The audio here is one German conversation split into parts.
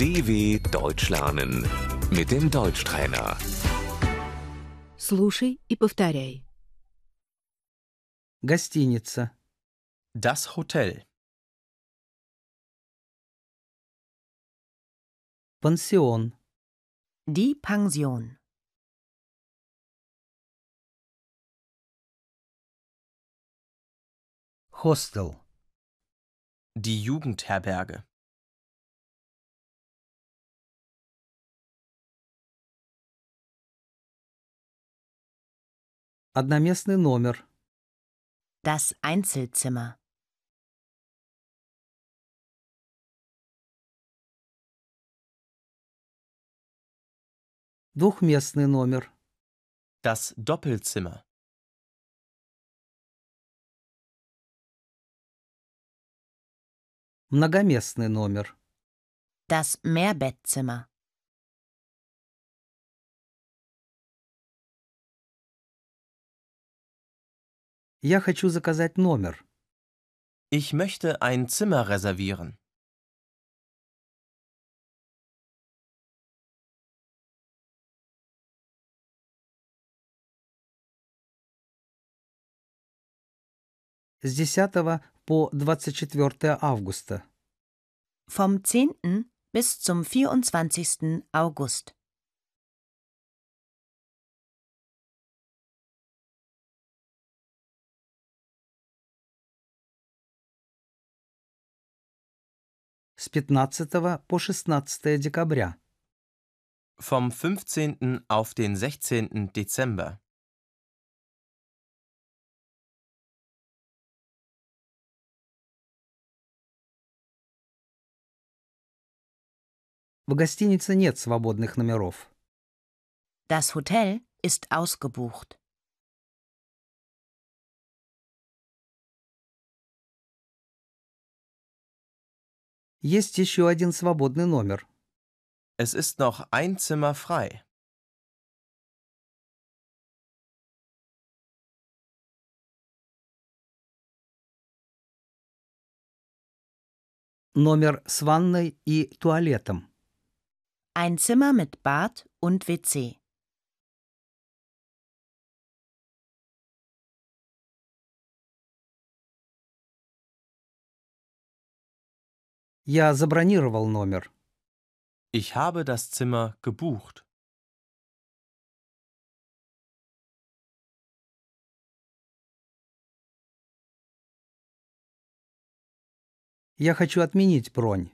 DW Deutsch lernen mit dem Deutschtrainer. Слушай и повторяй. Гостиница. Das Hotel. Пансион. Die Pension. Хостел. Die Jugendherberge. Одноместный номер. Das Einzelzimmer. Двухместный номер. Das Doppelzimmer. Многоместный номер. Das Mehrbettzimmer. Я хочу заказать номер. Ich möchte ein Zimmer reservieren. С 10 по 24 августа. Vom 10. bis zum 24. August. С 15 по 16 декабря. Vom 15. auf den 16. Dezember. В гостинице нет свободных номеров. Das Hotel ist ausgebucht. Есть еще один свободный номер. Es ist noch ein Zimmer frei. Номер с ванной и туалетом. Ein Zimmer mit Bad und WC. Я забронировал номер. Ich habe das Zimmer gebucht. Я хочу отменить бронь.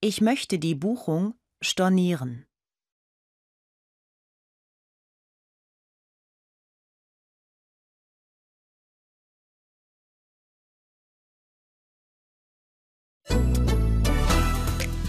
Ich möchte die Buchung stornieren.